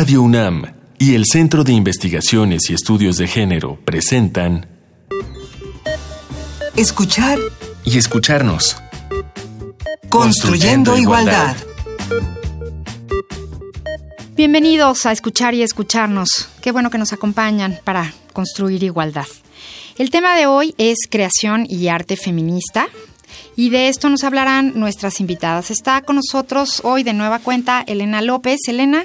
Radio UNAM y el Centro de Investigaciones y Estudios de Género presentan Escuchar y escucharnos. Construyendo, igualdad. Bienvenidos a escuchar y escucharnos. Qué bueno que nos acompañan para construir igualdad. El tema de hoy es creación y arte feminista. Y de esto nos hablarán nuestras invitadas. Está con nosotros hoy de nueva cuenta Elena López. Elena.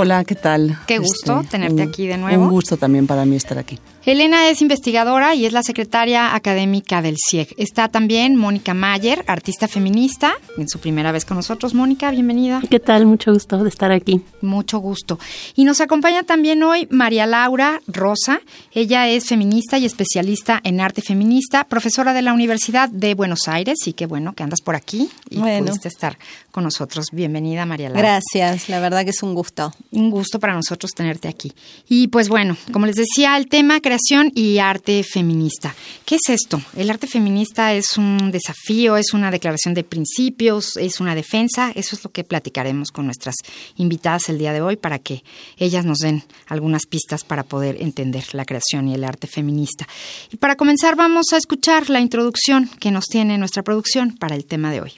Hola, ¿qué tal? Qué gusto Este, tenerte un- aquí de nuevo. Un gusto también para mí estar aquí. Elena es investigadora y es la secretaria académica del CIEG. Está también Mónica Mayer, artista feminista, en su primera vez con nosotros. Mónica, bienvenida. ¿Qué tal? Mucho gusto de estar aquí. Mucho gusto. Y nos acompaña también hoy María Laura Rosa. Ella es feminista y especialista en arte feminista, profesora de la Universidad de Buenos Aires. Y qué bueno que andas por aquí y Bueno. pudiste estar con nosotros. Bienvenida, María Laura. Gracias, la verdad que es un gusto. Un gusto para nosotros tenerte aquí. Y pues bueno, como les decía, el tema creación y arte feminista. ¿Qué es esto? El arte feminista es un desafío, es una declaración de principios, es una defensa. Eso es lo que platicaremos con nuestras invitadas el día de hoy para que ellas nos den algunas pistas para poder entender la creación y el arte feminista. Y para comenzar vamos a escuchar la introducción que nos tiene nuestra producción para el tema de hoy.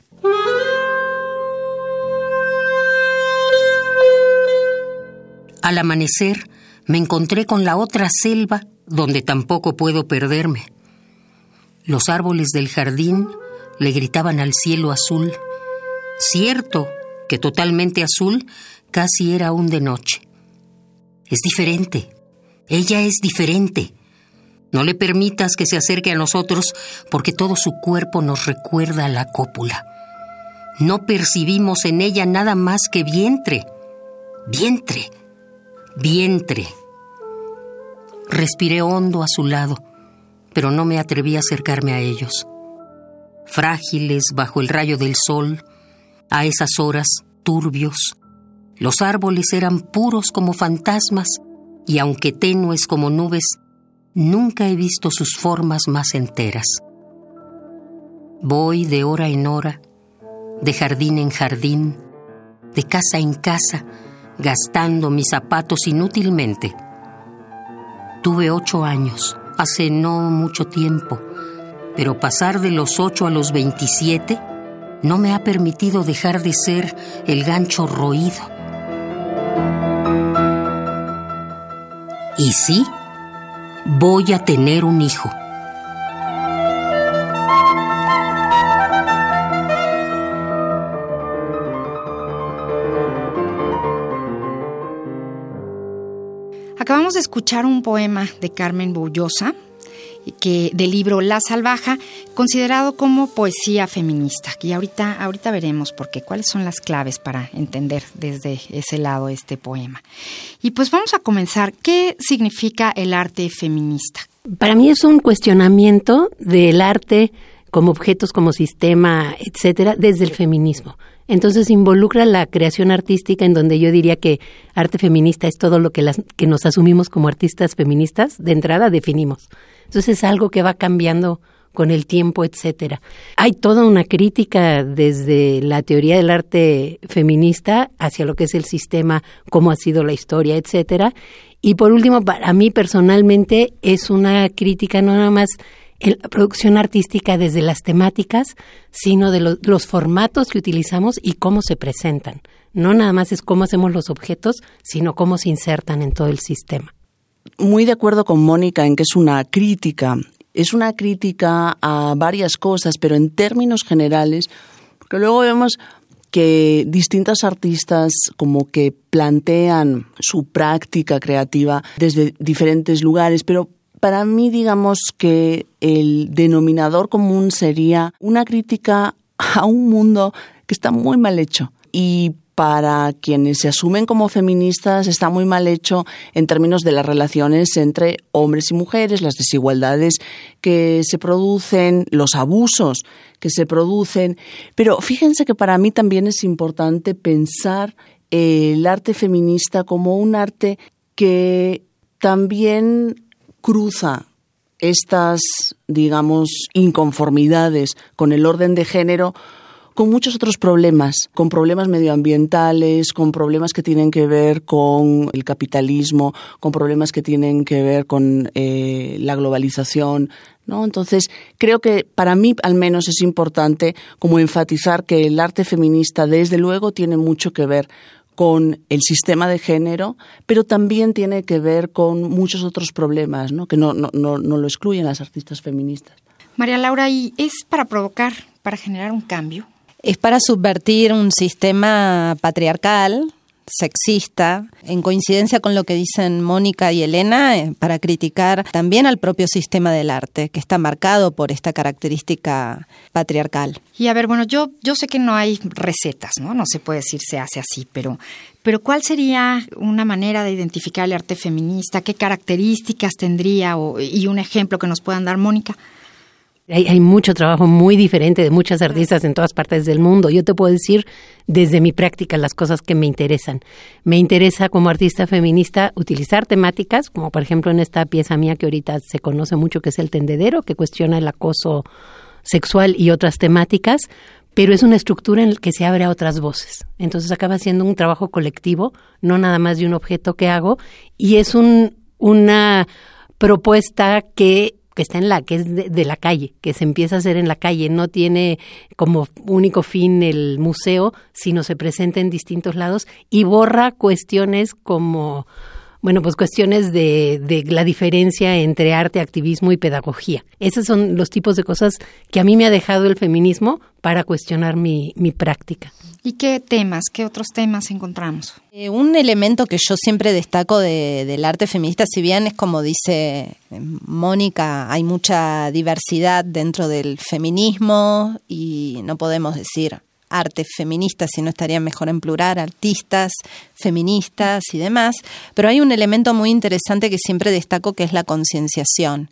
Al amanecer me encontré con la otra selva donde tampoco puedo perderme. Los árboles del jardín le gritaban al cielo azul. Cierto que totalmente azul casi era aún de noche. Es diferente. Ella es diferente. No le permitas que se acerque a nosotros porque todo su cuerpo nos recuerda a la cópula. No percibimos en ella nada más que vientre. Vientre vientre. Respiré hondo a su lado, pero no me atreví a acercarme a ellos. Frágiles bajo el rayo del sol, a esas horas turbios, los árboles eran puros como fantasmas y aunque tenues como nubes, nunca he visto sus formas más enteras. Voy de hora en hora, de jardín en jardín, de casa en casa, gastando mis zapatos inútilmente. Tuve ocho años, hace no mucho tiempo, pero pasar de los ocho a los veintisiete no me ha permitido dejar de ser el gancho roído. Y sí, voy a tener un hijo. Escuchar un poema de Carmen Bullosa, que del libro La Salvaja, considerado como poesía feminista. Y ahorita, ahorita veremos por qué, cuáles son las claves para entender desde ese lado este poema. Y pues vamos a comenzar. ¿Qué significa el arte feminista? Para mí es un cuestionamiento del arte como objetos, como sistema, etcétera, desde el feminismo. Entonces involucra la creación artística en donde yo diría que arte feminista es todo lo que, las, que nos asumimos como artistas feministas, de entrada definimos. Entonces es algo que va cambiando con el tiempo, etcétera. Hay toda una crítica desde la teoría del arte feminista hacia lo que es el sistema, cómo ha sido la historia, etcétera. Y por último, para mí personalmente es una crítica no nada más la producción artística desde las temáticas, sino de lo, los formatos que utilizamos y cómo se presentan. No nada más es cómo hacemos los objetos, sino cómo se insertan en todo el sistema. Muy de acuerdo con Mónica en que es una crítica. Es una crítica a varias cosas, pero en términos generales, porque luego vemos que distintas artistas como que plantean su práctica creativa desde diferentes lugares, pero para mí digamos que el denominador común sería una crítica a un mundo que está muy mal hecho y para quienes se asumen como feministas está muy mal hecho en términos de las relaciones entre hombres y mujeres, las desigualdades que se producen, los abusos que se producen. Pero fíjense que para mí también es importante pensar el arte feminista como un arte que también cruza estas, digamos, inconformidades con el orden de género con muchos otros problemas, con problemas medioambientales, con problemas que tienen que ver con el capitalismo, con problemas que tienen que ver con eh, la globalización, ¿No? Entonces, creo que para mí al menos es importante como enfatizar que el arte feminista desde luego tiene mucho que ver con el sistema de género, pero también tiene que ver con muchos otros problemas, ¿no? que no, no, no, no lo excluyen las artistas feministas. María Laura, ¿y es para provocar, para generar un cambio? Es para subvertir un sistema patriarcal sexista, en coincidencia con lo que dicen Mónica y Elena, eh, para criticar también al propio sistema del arte, que está marcado por esta característica patriarcal. Y a ver, bueno, yo, yo sé que no hay recetas, ¿no? No se puede decir se hace así, pero, pero ¿cuál sería una manera de identificar el arte feminista? ¿Qué características tendría? y un ejemplo que nos puedan dar, Mónica. Hay, mucho trabajo muy diferente de muchas artistas en todas partes del mundo. Yo te puedo decir desde mi práctica las cosas que me interesan. Me interesa como artista feminista utilizar temáticas, como por ejemplo en esta pieza mía que ahorita se conoce mucho, que es El Tendedero, que cuestiona el acoso sexual y otras temáticas, pero es una estructura en la que se abre a otras voces. Entonces acaba siendo un trabajo colectivo, no nada más de un objeto que hago, y es un, una propuesta que que está en la, que es de, la calle, que se empieza a hacer en la calle, no tiene como único fin el museo, sino se presenta en distintos lados y borra cuestiones como bueno, pues cuestiones de, de, la diferencia entre arte, activismo y pedagogía. Esos son los tipos de cosas que a mí me ha dejado el feminismo para cuestionar mi, mi práctica. ¿Y qué temas, qué otros temas encontramos? Eh, un elemento que yo siempre destaco del arte feminista, si bien es como dice eh, Mónica, hay mucha diversidad dentro del feminismo y no podemos decir arte feminista, si no estaría mejor en plural, artistas, feministas y demás, pero hay un elemento muy interesante que siempre destaco que es la concienciación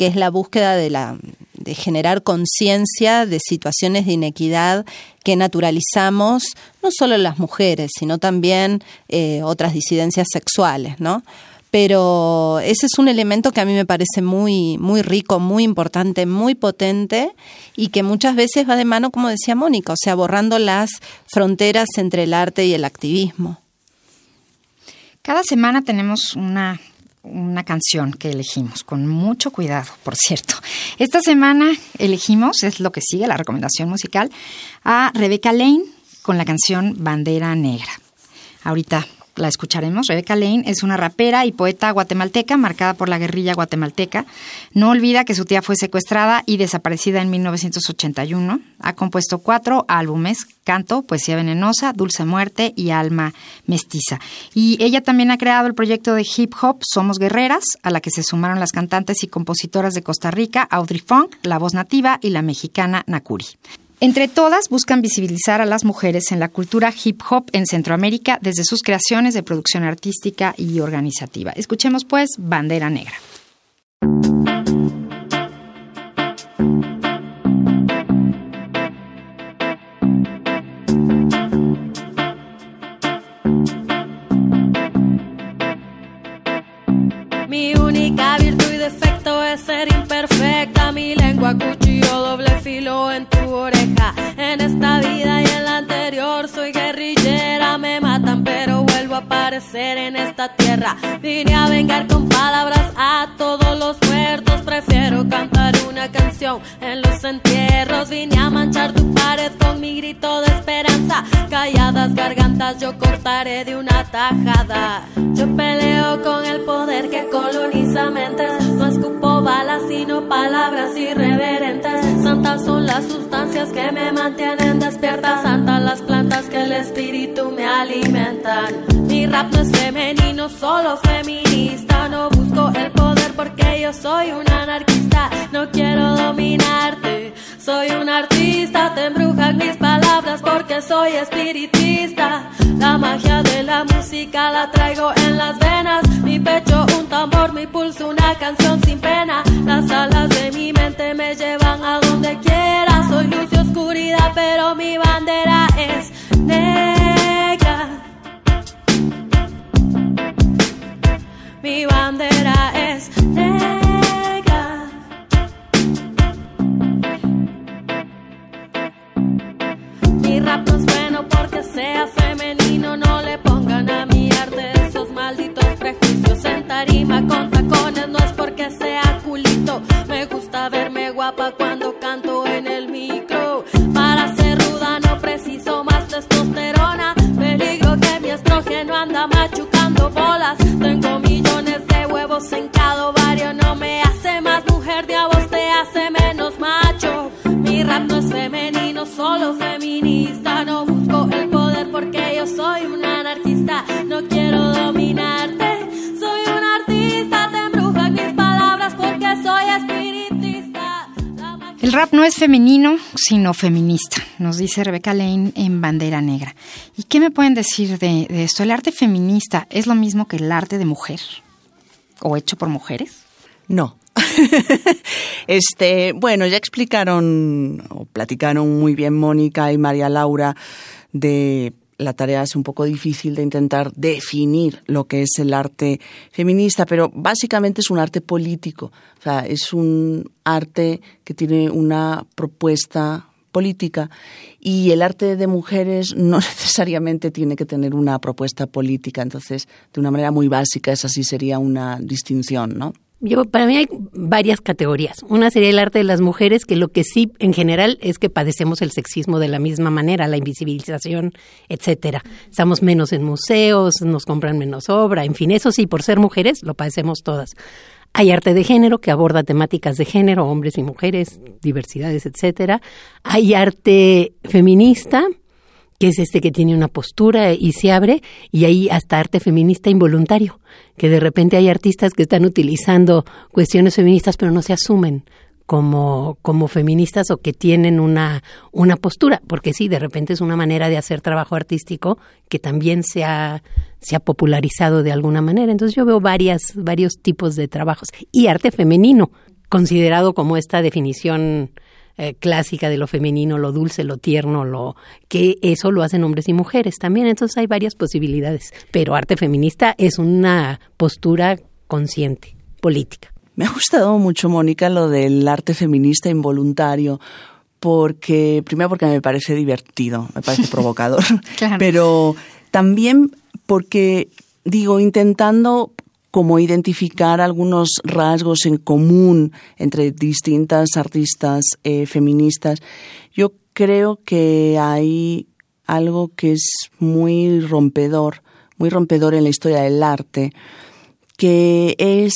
que es la búsqueda de, la, de generar conciencia de situaciones de inequidad que naturalizamos no solo las mujeres, sino también eh, otras disidencias sexuales, ¿no? Pero ese es un elemento que a mí me parece muy, muy rico, muy importante, muy potente y que muchas veces va de mano, como decía Mónica, o sea, borrando las fronteras entre el arte y el activismo. Cada semana tenemos una una canción que elegimos, con mucho cuidado, por cierto. Esta semana elegimos, es lo que sigue, la recomendación musical, a Rebecca Lane con la canción Bandera Negra. Ahorita la escucharemos. Rebecca Lane es una rapera y poeta guatemalteca marcada por la guerrilla guatemalteca. No olvida que su tía fue secuestrada y desaparecida en 1981. Ha compuesto cuatro álbumes, Canto, Poesía Venenosa, Dulce Muerte y Alma Mestiza. Y ella también ha creado el proyecto de hip hop Somos Guerreras, a la que se sumaron las cantantes y compositoras de Costa Rica, Audrey Funk, la voz nativa y la mexicana Nakuri. Entre todas buscan visibilizar a las mujeres en la cultura hip hop en Centroamérica desde sus creaciones de producción artística y organizativa. Escuchemos pues Bandera Negra. Aparecer en esta tierra. Vine a vengar con palabras a todos los muertos, prefiero cantar una canción en los entierros. Vine a manchar tu pared con mi grito de esperanza. Calladas gargantas yo cortaré de una tajada. Yo peleo con el poder que coloniza mentes, no escupo balas sino palabras irreverentes. Santas son las sustancias que me mantienen despierta, santas las plantas que el espíritu me alimentan. Mi rap no es femenino, solo feminista. No busco el poder porque yo soy un anarquista. No quiero dominarte, soy un artista. Te embrujan mis palabras porque soy espiritista. La magia de la música la traigo en las venas. Mi pecho un tambor, mi pulso una canción sin pena. Las alas de mi mente me llevan a donde quiera. Soy luz y oscuridad, pero mi bandera es negra. Mi bandera sino feminista, nos dice Rebeca Lane en Bandera Negra. ¿Y qué me pueden decir de, de esto? ¿El arte feminista es lo mismo que el arte de mujer? ¿O hecho por mujeres? No. este, bueno, ya explicaron o platicaron muy bien Mónica y María Laura de la tarea es un poco difícil de intentar definir lo que es el arte feminista, pero básicamente es un arte político. O sea, es un arte que tiene una propuesta política y el arte de mujeres no necesariamente tiene que tener una propuesta política. Entonces, de una manera muy básica, esa sí sería una distinción, ¿no? Para mí hay varias categorías. Una sería el arte de las mujeres, que lo que sí en general es que padecemos el sexismo de la misma manera, la invisibilización, etcétera. Estamos menos en museos, nos compran menos obra, en fin, eso sí, por ser mujeres lo padecemos todas. Hay arte de género que aborda temáticas de género, hombres y mujeres, diversidades, etcétera. Hay arte feminista, que es este que tiene una postura y se abre, y hay hasta arte feminista involuntario, que de repente hay artistas que están utilizando cuestiones feministas pero no se asumen como, como feministas o que tienen una, una postura, porque sí, de repente es una manera de hacer trabajo artístico que también se ha, se ha popularizado de alguna manera. Entonces yo veo varias, varios tipos de trabajos. Y arte femenino, considerado como esta definición eh, clásica de lo femenino, lo dulce, lo tierno, lo que eso lo hacen hombres y mujeres también. Entonces hay varias posibilidades. Pero arte feminista es una postura consciente, política. Me ha gustado mucho, Mónica, lo del arte feminista involuntario, porque, primero porque me parece divertido, me parece provocador, Claro. pero también porque, digo, intentando como identificar algunos rasgos en común entre distintas artistas eh, feministas, yo creo que hay algo que es muy rompedor, muy rompedor en la historia del arte, que es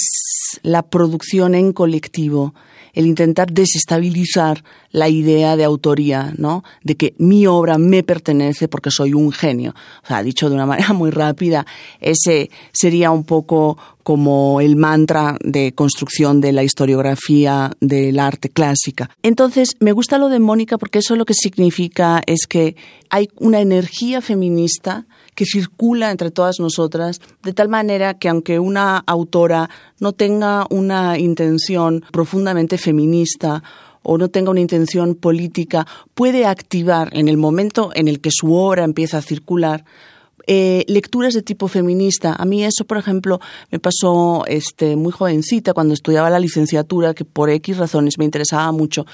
la producción en colectivo, el intentar desestabilizar la idea de autoría, ¿no? De que mi obra me pertenece porque soy un genio. O sea, dicho de una manera muy rápida, ese sería un poco como el mantra de construcción de la historiografía del arte clásica. Entonces, me gusta lo de Mónica porque eso lo que significa es que hay una energía feminista que circula entre todas nosotras, de tal manera que aunque una autora no tenga una intención profundamente feminista o no tenga una intención política, puede activar en el momento en el que su obra empieza a circular eh, lecturas de tipo feminista. A mí eso, por ejemplo, me pasó este, muy jovencita cuando estudiaba la licenciatura, que por X razones me interesaba mucho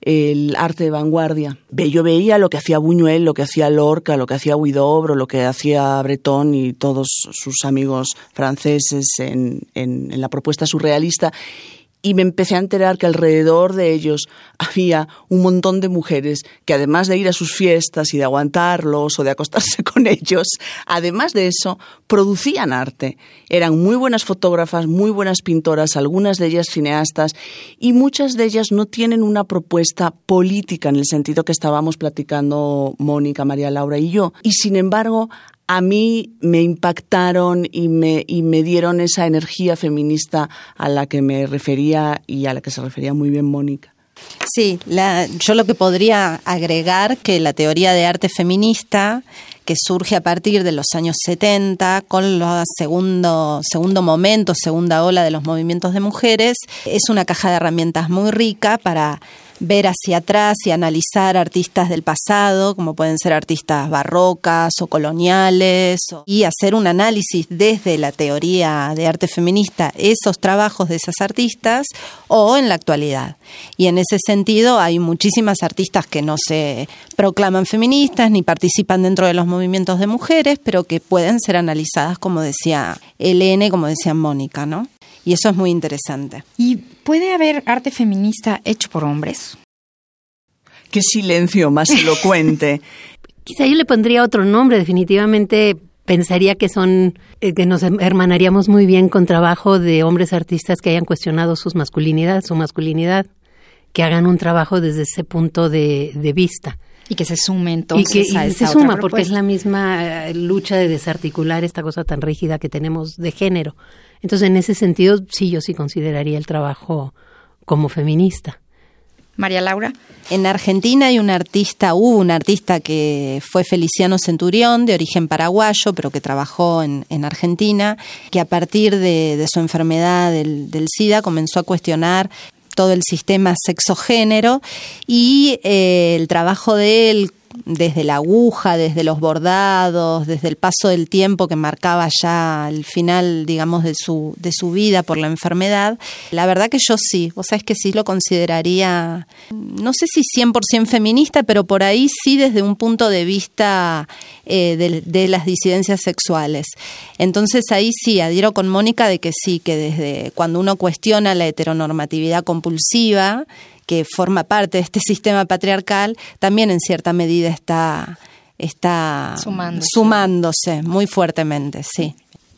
el arte de vanguardia. Yo veía lo que hacía Buñuel, lo que hacía Lorca, lo que hacía Huidobro, lo que hacía Breton y todos sus amigos franceses en- en la propuesta surrealista y me empecé a enterar que alrededor de ellos había un montón de mujeres que además de ir a sus fiestas y de aguantarlos o de acostarse con ellos, además de eso, producían arte. Eran muy buenas fotógrafas, muy buenas pintoras, algunas de ellas cineastas y muchas de ellas no tienen una propuesta política en el sentido que estábamos platicando Mónica, María Laura y yo. Y sin embargo, a mí me impactaron y me, y me dieron esa energía feminista a la que me refería y a la que se refería muy bien Mónica. Sí, la, yo lo que podría agregar que la teoría de arte feminista que surge a partir de los años 70 con el segundo, segundo momento, segunda ola de los movimientos de mujeres, es una caja de herramientas muy rica para ver hacia atrás y analizar artistas del pasado, como pueden ser artistas barrocas o coloniales, y hacer un análisis desde la teoría de arte feminista, esos trabajos de esas artistas, o en la actualidad. Y en ese sentido hay muchísimas artistas que no se proclaman feministas ni participan dentro de los movimientos de mujeres, pero que pueden ser analizadas, como decía Elene, como decía Mónica, ¿no? Y eso es muy interesante. ¿Y puede haber arte feminista hecho por hombres? Qué silencio más elocuente. Quizá yo le pondría otro nombre, definitivamente pensaría que son, eh, que nos hermanaríamos muy bien con trabajo de hombres artistas que hayan cuestionado sus masculinidad, su masculinidad, que hagan un trabajo desde ese punto de, vista. Y que se sume entonces y que, se suma, porque es la misma eh, lucha de desarticular esta cosa tan rígida que tenemos de género. Entonces, en ese sentido, sí, yo sí consideraría el trabajo como feminista. María Laura. En Argentina hay un artista, hubo un artista que fue Feliciano Centurión, de origen paraguayo, pero que trabajó en, Argentina, que a partir de, su enfermedad del, del, SIDA comenzó a cuestionar todo el sistema sexogénero y eh, el trabajo de él desde la aguja, desde los bordados, desde el paso del tiempo que marcaba ya el final, digamos, de su, de su vida por la enfermedad, la verdad que yo sí, vos sabés que sí lo consideraría, no sé si 100% feminista, pero por ahí sí desde un punto de vista eh, de, de, las disidencias sexuales. Entonces ahí sí, adhiero con Mónica de que sí, que desde cuando uno cuestiona la heteronormatividad compulsiva, que forma parte de este sistema patriarcal, también en cierta medida está, está sumándose. muy fuertemente, sí.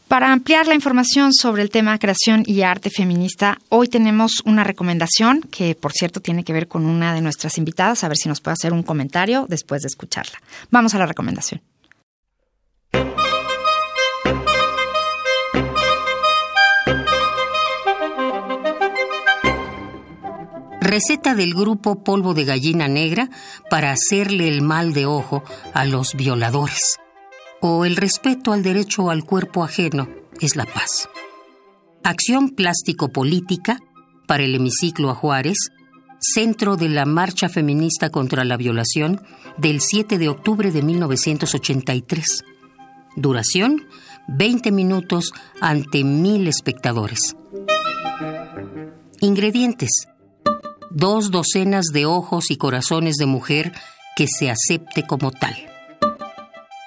Para ampliar la información sobre el tema creación y arte feminista, hoy tenemos una recomendación que, por cierto, tiene que ver con una de nuestras invitadas, a ver si nos puede hacer un comentario después de escucharla. Vamos a la recomendación. Receta del grupo Polvo de Gallina Negra para hacerle el mal de ojo a los violadores. O el respeto al derecho al cuerpo ajeno es la paz. Acción plástico-política para el hemiciclo a Juárez, centro de la Marcha Feminista contra la Violación del 7 de octubre de 1983. Duración, 20 minutos ante mil espectadores. Ingredientes dos docenas de ojos y corazones de mujer que se acepte como tal.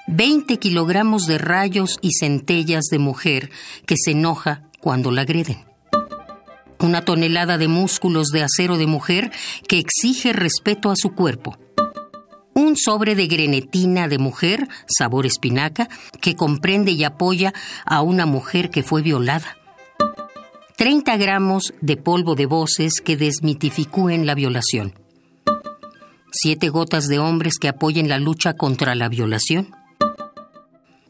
20 kilogramos de rayos y centellas de mujer que se enoja cuando la agreden. Una tonelada de músculos de acero de mujer que exige respeto a su cuerpo. Un sobre de grenetina de mujer, sabor espinaca, que comprende y apoya a una mujer que fue violada 30 gramos de polvo de voces que desmitificúen la violación. 7 gotas de hombres que apoyen la lucha contra la violación.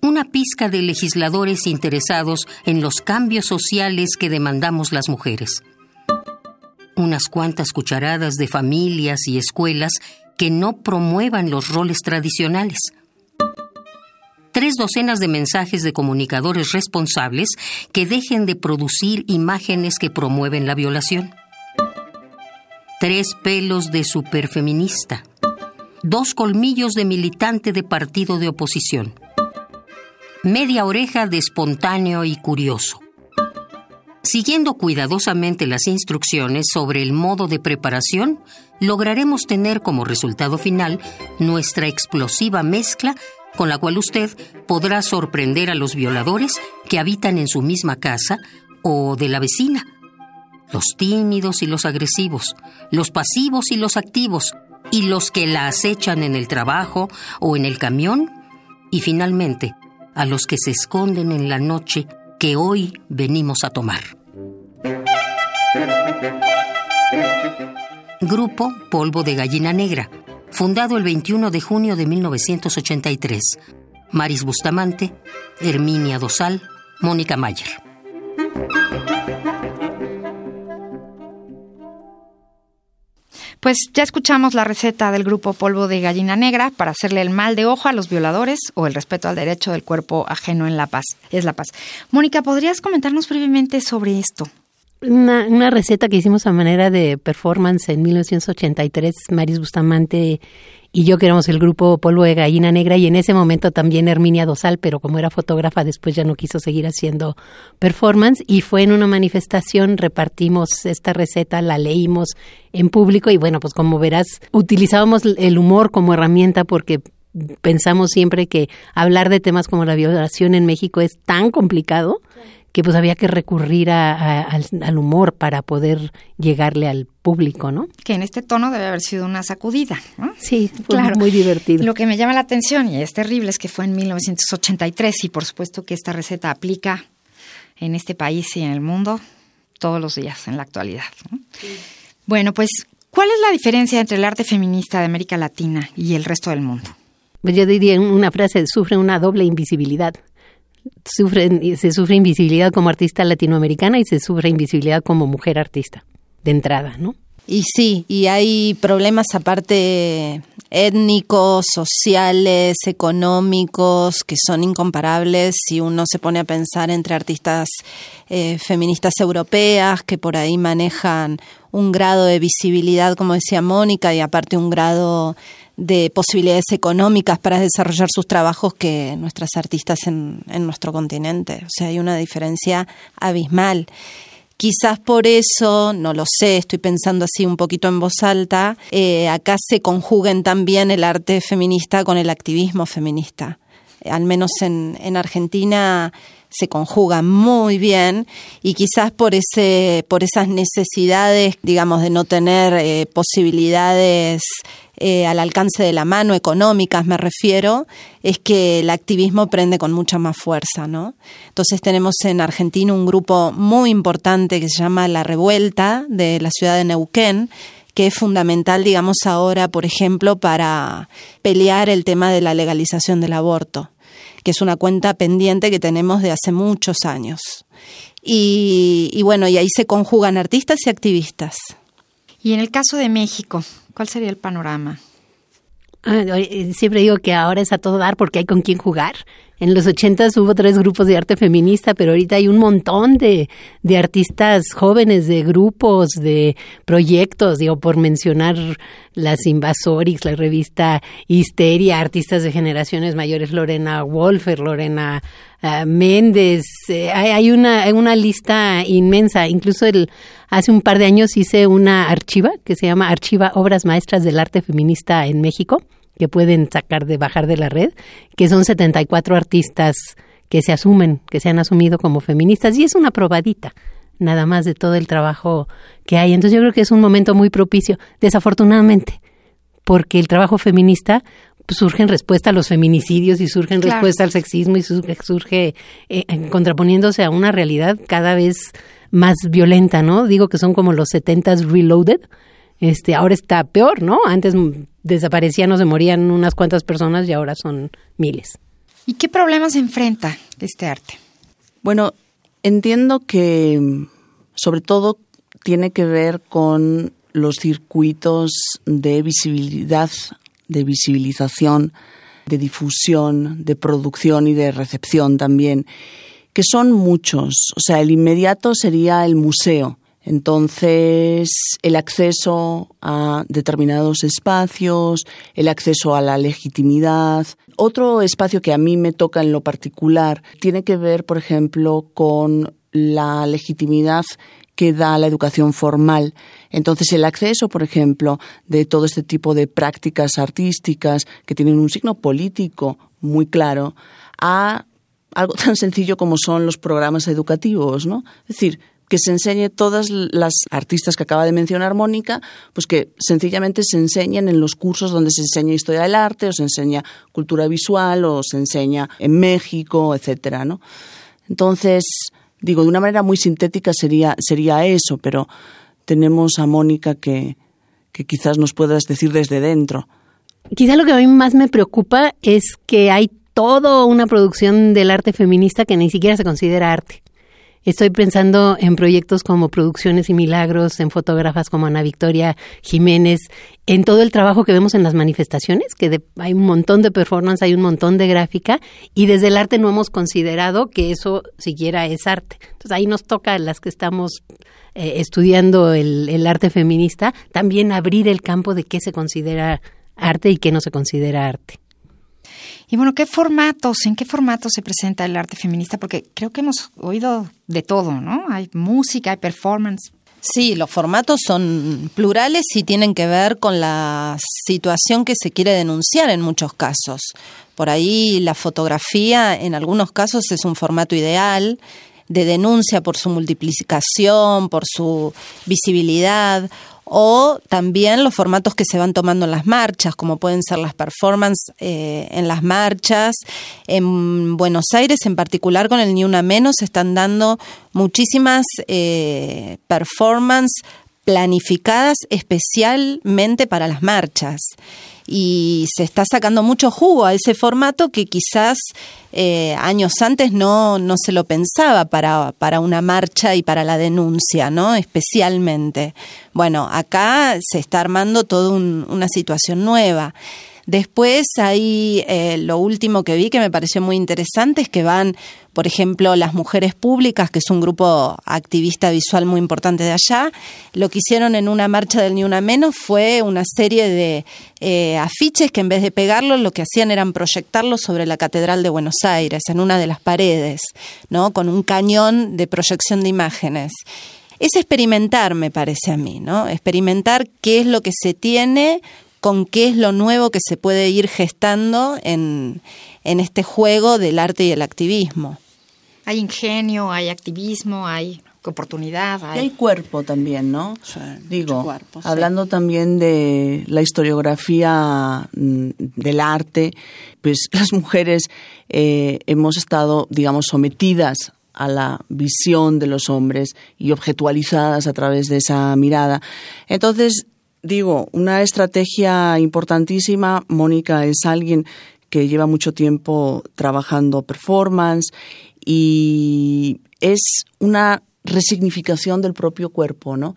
Una pizca de legisladores interesados en los cambios sociales que demandamos las mujeres. Unas cuantas cucharadas de familias y escuelas que no promuevan los roles tradicionales tres docenas de mensajes de comunicadores responsables que dejen de producir imágenes que promueven la violación. Tres pelos de superfeminista. Dos colmillos de militante de partido de oposición. Media oreja de espontáneo y curioso. Siguiendo cuidadosamente las instrucciones sobre el modo de preparación, lograremos tener como resultado final nuestra explosiva mezcla con la cual usted podrá sorprender a los violadores que habitan en su misma casa o de la vecina. Los tímidos y los agresivos, los pasivos y los activos, y los que la acechan en el trabajo o en el camión, y finalmente a los que se esconden en la noche que hoy venimos a tomar. Grupo Polvo de Gallina Negra fundado el 21 de junio de 1983. Maris Bustamante, Herminia Dosal, Mónica Mayer. Pues ya escuchamos la receta del grupo Polvo de Gallina Negra para hacerle el mal de ojo a los violadores o el respeto al derecho del cuerpo ajeno en la paz. Es la paz. Mónica, ¿podrías comentarnos brevemente sobre esto? Una, una, receta que hicimos a manera de performance en 1983, Maris Bustamante y yo que éramos el grupo Polvo de Gallina Negra y en ese momento también Herminia Dosal, pero como era fotógrafa después ya no quiso seguir haciendo performance y fue en una manifestación, repartimos esta receta, la leímos en público y bueno, pues como verás, utilizábamos el humor como herramienta porque pensamos siempre que hablar de temas como la violación en México es tan complicado que pues había que recurrir al, humor para poder llegarle al público, ¿no? Que en este tono debe haber sido una sacudida, ¿no? Sí, claro. muy divertido. Lo que me llama la atención y es terrible es que fue en 1983 y por supuesto que esta receta aplica en este país y en el mundo todos los días en la actualidad. Bueno, pues, ¿cuál es la diferencia entre el arte feminista de América Latina y el resto del mundo? Pues yo diría una frase, sufre una doble invisibilidad. Sufre, se sufre invisibilidad como artista latinoamericana y se sufre invisibilidad como mujer artista, de entrada, ¿no? Y sí, y hay problemas aparte étnicos, sociales, económicos, que son incomparables si uno se pone a pensar entre artistas eh, feministas europeas que por ahí manejan un grado de visibilidad, como decía Mónica, y aparte un grado de posibilidades económicas para desarrollar sus trabajos que nuestras artistas en, en nuestro continente. O sea, hay una diferencia abismal. Quizás por eso, no lo sé, estoy pensando así un poquito en voz alta, eh, acá se conjuguen también el arte feminista con el activismo feminista. Al menos en, en Argentina se conjuga muy bien y quizás por ese por esas necesidades digamos de no tener eh, posibilidades eh, al alcance de la mano económicas me refiero es que el activismo prende con mucha más fuerza no entonces tenemos en Argentina un grupo muy importante que se llama la Revuelta de la ciudad de Neuquén que es fundamental, digamos, ahora, por ejemplo, para pelear el tema de la legalización del aborto que es una cuenta pendiente que tenemos de hace muchos años. Y, bueno, y ahí se conjugan artistas y activistas. Y en el caso de México, ¿cuál sería el panorama? Ah, siempre digo que ahora es a todo dar porque hay con quién jugar. En los ochentas hubo tres grupos de arte feminista, pero ahorita hay un montón de, de artistas jóvenes, de grupos, de proyectos, digo, por mencionar las Invasorix, la revista Histeria, artistas de generaciones mayores, Lorena Wolfer, Lorena uh, Méndez, eh, hay, una, una lista inmensa, incluso el, hace un par de años hice una archiva que se llama Archiva Obras Maestras del Arte Feminista en México que pueden sacar de bajar de la red, que son 74 artistas que se asumen, que se han asumido como feministas y es una probadita nada más de todo el trabajo que hay. Entonces yo creo que es un momento muy propicio, desafortunadamente, porque el trabajo feminista pues, surge en respuesta a los feminicidios y surge en respuesta al sexismo y surge, surge eh, contraponiéndose a una realidad cada vez más violenta, ¿no? Digo que son como los setentas reloaded, este, ahora está peor, ¿no? Antes desaparecían o se morían unas cuantas personas y ahora son miles. ¿Y qué problemas enfrenta este arte? Bueno, entiendo que sobre todo tiene que ver con los circuitos de visibilidad, de visibilización, de difusión, de producción y de recepción también, que son muchos. O sea, el inmediato sería el museo, entonces, el acceso a determinados espacios, el acceso a la legitimidad. Otro espacio que a mí me toca en lo particular tiene que ver, por ejemplo, con la legitimidad que da la educación formal. Entonces, el acceso, por ejemplo, de todo este tipo de prácticas artísticas que tienen un signo político muy claro a algo tan sencillo como son los programas educativos, ¿no? Es decir, que se enseñe todas las artistas que acaba de mencionar Mónica, pues que sencillamente se enseñen en los cursos donde se enseña historia del arte, o se enseña cultura visual, o se enseña en México, etcétera, ¿no? Entonces, digo, de una manera muy sintética sería, sería eso, pero tenemos a Mónica que, que quizás nos puedas decir desde dentro. Quizá lo que a mí más me preocupa es que hay toda una producción del arte feminista que ni siquiera se considera arte. Estoy pensando en proyectos como Producciones y Milagros, en fotógrafas como Ana Victoria Jiménez, en todo el trabajo que vemos en las manifestaciones, que hay un montón de performance, hay un montón de gráfica, y desde el arte no hemos considerado que eso siquiera es arte. Entonces ahí nos toca a las que estamos eh, estudiando el, el arte feminista también abrir el campo de qué se considera arte y qué no se considera arte. Y bueno, ¿qué formatos, en qué formatos se presenta el arte feminista? Porque creo que hemos oído de todo, ¿no? Hay música, hay performance. Sí, los formatos son plurales y tienen que ver con la situación que se quiere denunciar en muchos casos. Por ahí la fotografía en algunos casos es un formato ideal, de denuncia por su multiplicación, por su visibilidad, o también los formatos que se van tomando en las marchas, como pueden ser las performances eh, en las marchas. En Buenos Aires, en particular con el Ni Una Menos, están dando muchísimas eh, performances planificadas especialmente para las marchas y se está sacando mucho jugo a ese formato que quizás eh, años antes no, no se lo pensaba para, para una marcha y para la denuncia, ¿no? Especialmente. Bueno, acá se está armando toda una situación nueva. Después hay eh, lo último que vi que me pareció muy interesante es que van, por ejemplo, las mujeres públicas, que es un grupo activista visual muy importante de allá, lo que hicieron en una marcha del Ni Una Menos fue una serie de eh, afiches que en vez de pegarlos lo que hacían eran proyectarlos sobre la Catedral de Buenos Aires, en una de las paredes, ¿no? con un cañón de proyección de imágenes es experimentar, me parece a mí, ¿no? Experimentar qué es lo que se tiene con qué es lo nuevo que se puede ir gestando en, en este juego del arte y el activismo. Hay ingenio, hay activismo, hay oportunidad. Hay, y hay cuerpo también, ¿no? Digo, hablando también de la historiografía mm, del arte, pues las mujeres eh, hemos estado, digamos, sometidas a la visión de los hombres y objetualizadas a través de esa mirada. Entonces, digo, una estrategia importantísima, Mónica es alguien que lleva mucho tiempo trabajando performance y es una resignificación del propio cuerpo, ¿no?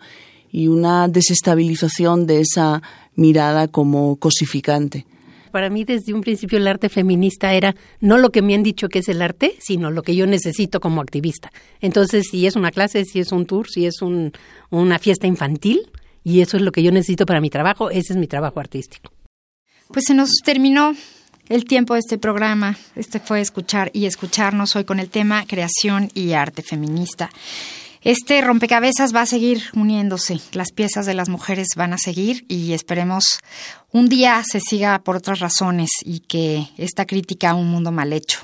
Y una desestabilización de esa mirada como cosificante. Para mí desde un principio el arte feminista era no lo que me han dicho que es el arte, sino lo que yo necesito como activista. Entonces, si es una clase, si es un tour, si es un, una fiesta infantil, y eso es lo que yo necesito para mi trabajo, ese es mi trabajo artístico. Pues se nos terminó el tiempo de este programa. Este fue escuchar y escucharnos hoy con el tema creación y arte feminista. Este rompecabezas va a seguir uniéndose, las piezas de las mujeres van a seguir y esperemos un día se siga por otras razones y que esta crítica a un mundo mal hecho,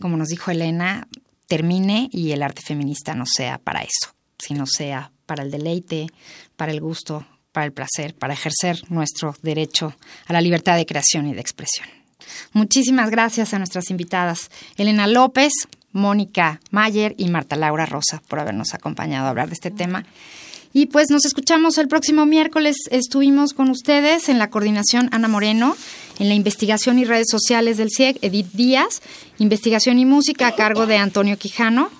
como nos dijo Elena, termine y el arte feminista no sea para eso, sino sea para el deleite, para el gusto, para el placer, para ejercer nuestro derecho a la libertad de creación y de expresión. Muchísimas gracias a nuestras invitadas, Elena López, Mónica Mayer y Marta Laura Rosa, por habernos acompañado a hablar de este tema. Y pues nos escuchamos el próximo miércoles. Estuvimos con ustedes en la coordinación Ana Moreno, en la investigación y redes sociales del CIEG, Edith Díaz, investigación y música a cargo de Antonio Quijano,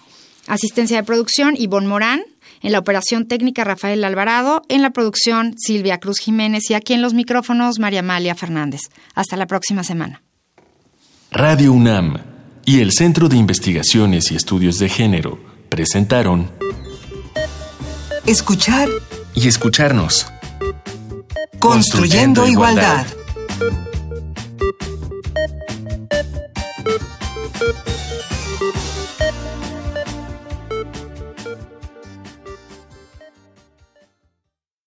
asistencia de producción Ivonne Morán, en la operación técnica Rafael Alvarado, en la producción Silvia Cruz Jiménez y aquí en los micrófonos María Amalia Fernández. Hasta la próxima semana. Radio UNAM y el Centro de Investigaciones y Estudios de Género presentaron Escuchar y escucharnos. Construyendo, igualdad.